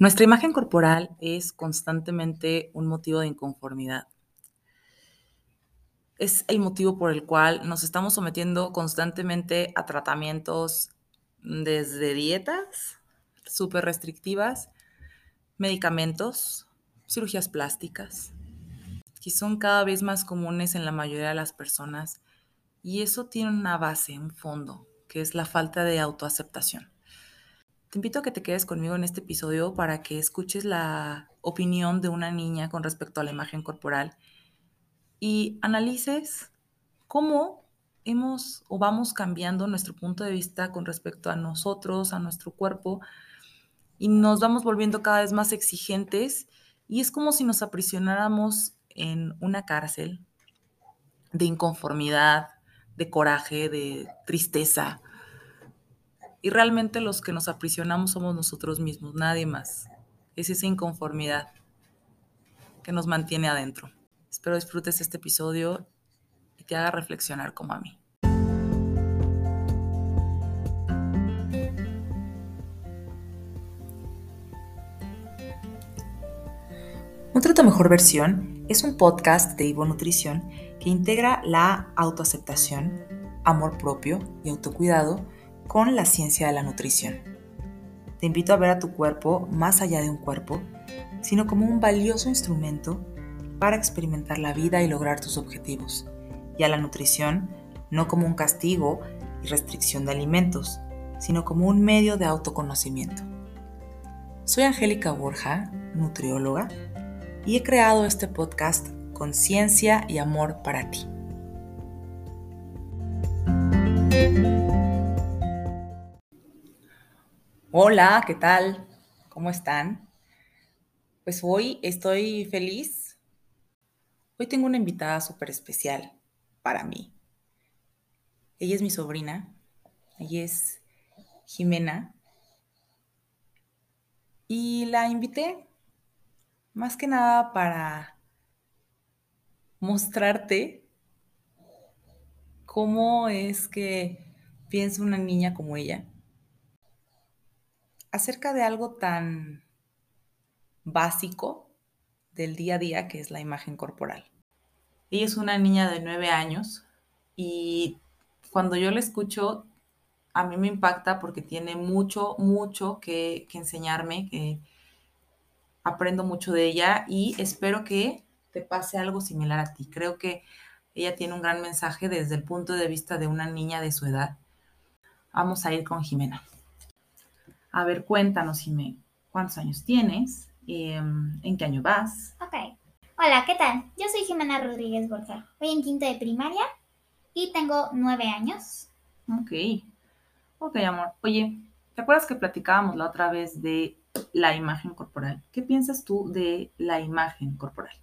Nuestra imagen corporal es constantemente un motivo de inconformidad. Es el motivo por el cual nos estamos sometiendo constantemente a tratamientos desde dietas súper restrictivas, medicamentos, cirugías plásticas, que son cada vez más comunes en la mayoría de las personas y eso tiene una base, un fondo, que es la falta de autoaceptación. Te invito a que te quedes conmigo en este episodio para que escuches la opinión de una niña con respecto a la imagen corporal y analices cómo hemos o vamos cambiando nuestro punto de vista con respecto a nosotros, a nuestro cuerpo, y nos vamos volviendo cada vez más exigentes y es como si nos aprisionáramos en una cárcel de inconformidad, de coraje, de tristeza, y realmente los que nos aprisionamos somos nosotros mismos, nadie más. Es esa inconformidad que nos mantiene adentro. Espero disfrutes este episodio y te haga reflexionar como a mí. Nuestra Mejor Versión es un podcast de Ivo Nutrición que integra la autoaceptación, amor propio y autocuidado con la ciencia de la nutrición. Te invito a ver a tu cuerpo más allá de un cuerpo, sino como un valioso instrumento para experimentar la vida y lograr tus objetivos, y a la nutrición no como un castigo y restricción de alimentos, sino como un medio de autoconocimiento. Soy Angélica Borja, nutrióloga, y he creado este podcast con ciencia y amor para ti. Hola, ¿qué tal? ¿Cómo están? Pues hoy estoy feliz. Hoy tengo una invitada súper especial para mí. Ella es mi sobrina. Ella es Jimena. Y la invité más que nada para mostrarte cómo es que piensa una niña como ella acerca de algo tan básico del día a día que es la imagen corporal. Ella es una niña de nueve años y cuando yo la escucho, a mí me impacta porque tiene mucho, mucho que, que enseñarme, que aprendo mucho de ella y espero que te pase algo similar a ti. Creo que ella tiene un gran mensaje desde el punto de vista de una niña de su edad. Vamos a ir con Jimena. A ver, cuéntanos, Jimé, ¿cuántos años tienes? Em, ¿En qué año vas? Ok. Hola, ¿qué tal? Yo soy Jimena Rodríguez Borja. Voy en quinto de primaria y tengo nueve años. Ok. Ok, amor. Oye, ¿te acuerdas que platicábamos la otra vez de la imagen corporal? ¿Qué piensas tú de la imagen corporal?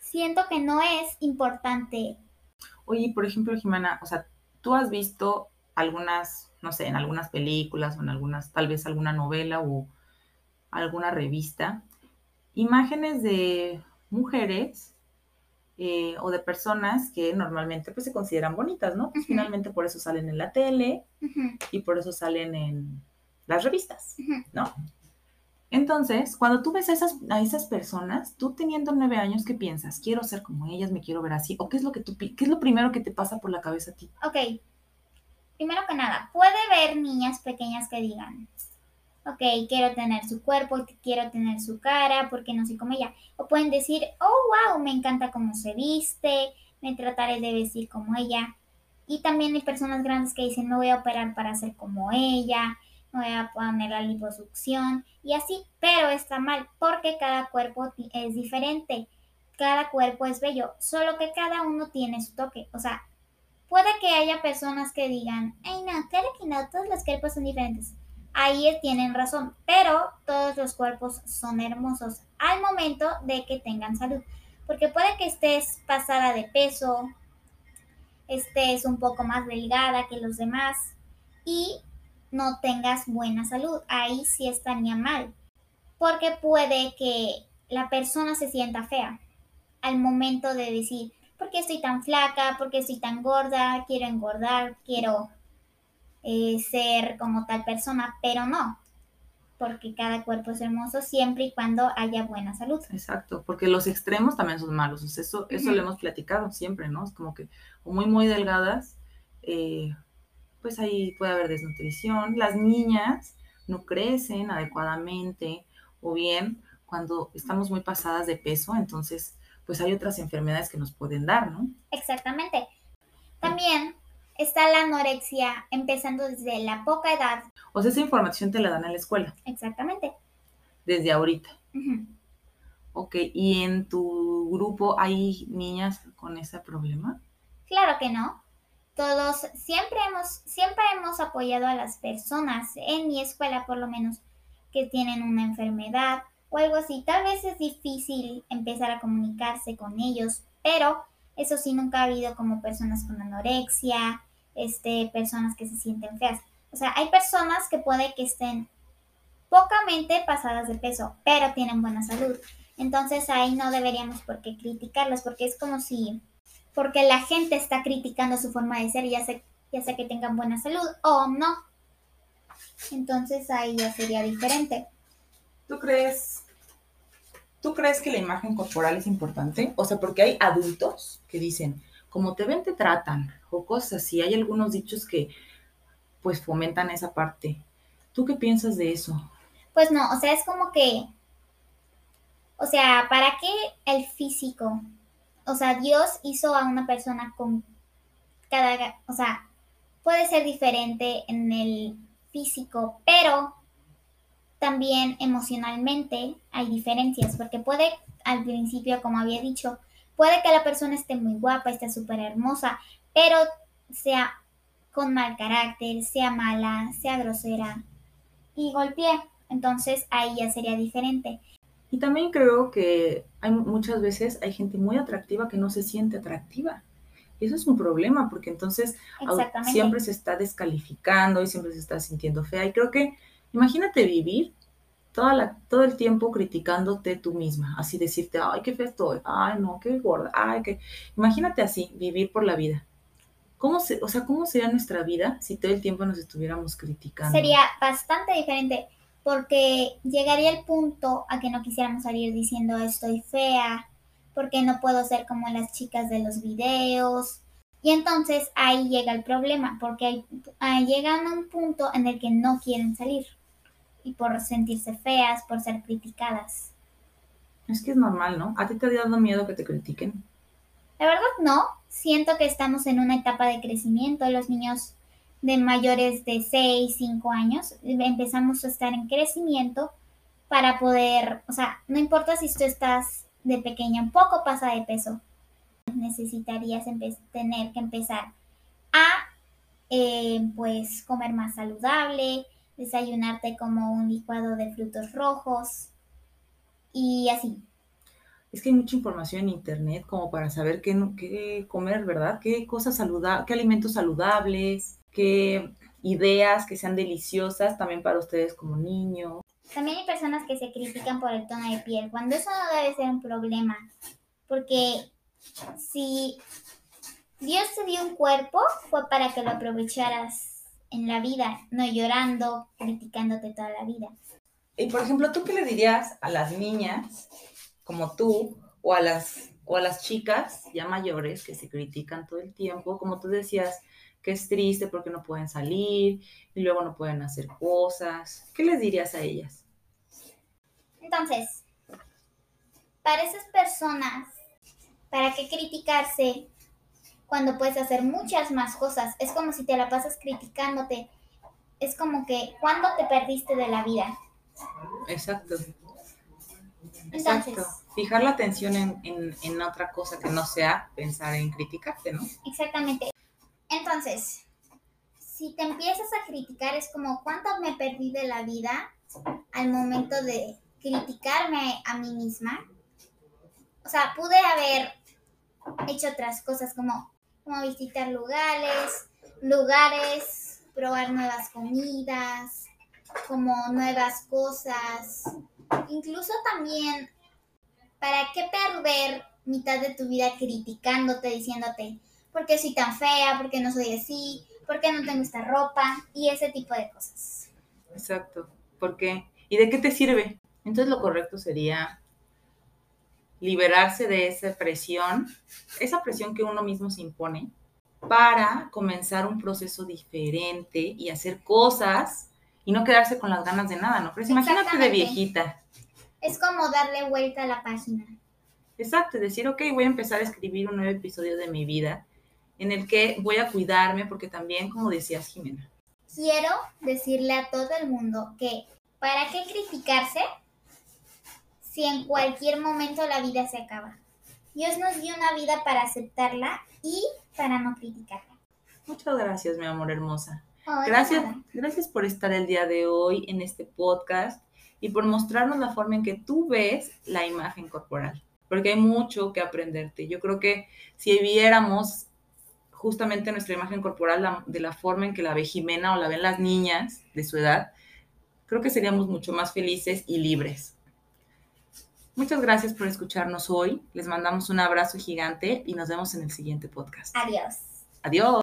Siento que no es importante. Oye, por ejemplo, Jimena, o sea, tú has visto algunas no sé, en algunas películas o en algunas, tal vez alguna novela o alguna revista, imágenes de mujeres eh, o de personas que normalmente pues se consideran bonitas, ¿no? Pues finalmente por eso salen en la tele y por eso salen en las revistas, ¿no? Entonces, cuando tú ves a esas, a esas personas, tú teniendo nueve años, ¿qué piensas? ¿Quiero ser como ellas? ¿Me quiero ver así? ¿O qué es lo que tú, qué es lo primero que te pasa por la cabeza a ti? Ok, primero que nada, puede ver niñas pequeñas que digan, ok, quiero tener su cuerpo, quiero tener su cara, porque no soy como ella. O pueden decir, oh, wow, me encanta cómo se viste, me trataré de vestir como ella. Y también hay personas grandes que dicen, me voy a operar para ser como ella, me voy a poner la liposucción y así, pero está mal porque cada cuerpo es diferente, cada cuerpo es bello, solo que cada uno tiene su toque. O sea, Puede que haya personas que digan, ay no, claro que no, todos los cuerpos son diferentes. Ahí tienen razón, pero todos los cuerpos son hermosos al momento de que tengan salud. Porque puede que estés pasada de peso, estés un poco más delgada que los demás y no tengas buena salud. Ahí sí estaría mal. Porque puede que la persona se sienta fea al momento de decir, ¿por qué estoy tan flaca? ¿Por qué estoy tan gorda? Quiero engordar, quiero eh, ser como tal persona, pero no. porque cada cuerpo es hermoso siempre y cuando haya buena salud. Exacto, porque los extremos también son malos, eso, eso lo hemos platicado siempre, ¿no? Es como que muy, muy delgadas, eh, pues ahí puede haber desnutrición, las niñas no crecen adecuadamente o bien cuando estamos muy pasadas de peso, entonces pues hay otras enfermedades que nos pueden dar, ¿no? Exactamente. También está la anorexia empezando desde la poca edad. O sea, esa información te la dan en la escuela. Exactamente. Desde ahorita. Ok, ¿y en tu grupo hay niñas con ese problema? Claro que no. Todos siempre hemos, siempre hemos apoyado a las personas, en mi escuela por lo menos, que tienen una enfermedad o algo así. Tal vez es difícil empezar a comunicarse con ellos, pero eso sí, nunca ha habido como personas con anorexia, este, personas que se sienten feas. O sea, hay personas que puede que estén pocamente pasadas de peso, pero tienen buena salud. Entonces ahí no deberíamos por qué criticarlas, porque es como si, porque la gente está criticando su forma de ser, ya sea, ya sea que tengan buena salud o no. Entonces ahí ya sería diferente. ¿Tú crees? ¿Tú crees que la imagen corporal es importante? O sea, porque hay adultos que dicen, como te ven, te tratan, o cosas así. Hay algunos dichos que pues fomentan esa parte. ¿Tú qué piensas de eso? Pues no, o sea, es como que, o sea, ¿para qué el físico? O sea, Dios hizo a una persona con cada, o sea, puede ser diferente en el físico, pero también emocionalmente hay diferencias, porque puede al principio, como había dicho, puede que la persona esté muy guapa, esté súper hermosa, pero sea con mal carácter, sea mala, sea grosera y golpee. Entonces ahí ya sería diferente. Y también creo que hay muchas veces hay gente muy atractiva que no se siente atractiva. Y eso es un problema porque entonces siempre se está descalificando y siempre se está sintiendo fea. Y creo que imagínate vivir toda la, todo el tiempo criticándote tú misma, así decirte, ay, qué fea estoy, ay, no, qué gorda, ay, qué... Imagínate así, vivir por la vida. ¿Cómo se, o sea, ¿cómo sería nuestra vida si todo el tiempo nos estuviéramos criticando? Sería bastante diferente porque llegaría el punto a que no quisiéramos salir diciendo estoy fea, porque no puedo ser como las chicas de los videos. Y entonces ahí llega el problema, porque llegan a un punto en el que no quieren salir y por sentirse feas, por ser criticadas. Es que es normal, ¿no? ¿A ti te ha dado miedo que te critiquen? La verdad no, siento que estamos en una etapa de crecimiento. Los niños de mayores de 6, 5 años empezamos a estar en crecimiento para poder, o sea, no importa si tú estás de pequeña un poco pasa de peso, necesitarías tener que empezar a eh, pues comer más saludable, desayunarte como un licuado de frutos rojos y así es que hay mucha información en internet como para saber qué, qué comer, ¿verdad? Qué cosas saludables, qué alimentos saludables, qué ideas que sean deliciosas también para ustedes como niños. También hay personas que se critican por el tono de piel, cuando eso no debe ser un problema, porque si Dios te dio un cuerpo, fue para que lo aprovecharas en la vida, no llorando, criticándote toda la vida. Y por ejemplo, ¿tú qué le dirías a las niñas como tú o a las o a las chicas ya mayores que se critican todo el tiempo, como tú decías, que es triste porque no pueden salir y luego no pueden hacer cosas. ¿Qué les dirías a ellas? Entonces, para esas personas, ¿para qué criticarse cuando puedes hacer muchas más cosas? Es como si te la pasas criticándote. Es como que, ¿cuándo te perdiste de la vida? Exacto. Exacto. Fijar la atención en, otra cosa que no sea pensar en criticarte, ¿no? Exactamente. Entonces, si te empiezas a criticar, es como cuánto me perdí de la vida al momento de criticarme a mí misma. O sea, pude haber hecho otras cosas como, como visitar lugares, lugares, probar nuevas comidas, como nuevas cosas, incluso también, ¿para qué perder mitad de tu vida criticándote, diciéndote, ¿por qué soy tan fea? ¿Por qué no soy así? ¿Por qué no tengo esta ropa? Y ese tipo de cosas. Exacto, porque ¿Y de qué te sirve? Entonces lo correcto sería liberarse de esa presión, esa presión que uno mismo se impone, para comenzar un proceso diferente y hacer cosas y no quedarse con las ganas de nada, ¿no? Pero imagínate de viejita. Es como darle vuelta a la página. Exacto, decir, ok, voy a empezar a escribir un nuevo episodio de mi vida en el que voy a cuidarme porque también, como decías, Jimena. Quiero decirle a todo el mundo que, ¿para qué criticarse si en cualquier momento la vida se acaba? Dios nos dio una vida para aceptarla y para no criticarla. Muchas gracias, mi amor hermosa. gracias, gracias por estar el día de hoy en este podcast y por mostrarnos la forma en que tú ves la imagen corporal, porque hay mucho que aprenderte. Yo creo que si viéramos justamente nuestra imagen corporal de la forma en que la ve Jimena o la ven las niñas de su edad, creo que seríamos mucho más felices y libres. Muchas gracias por escucharnos hoy. Les mandamos un abrazo gigante y nos vemos en el siguiente podcast. Adiós. Adiós.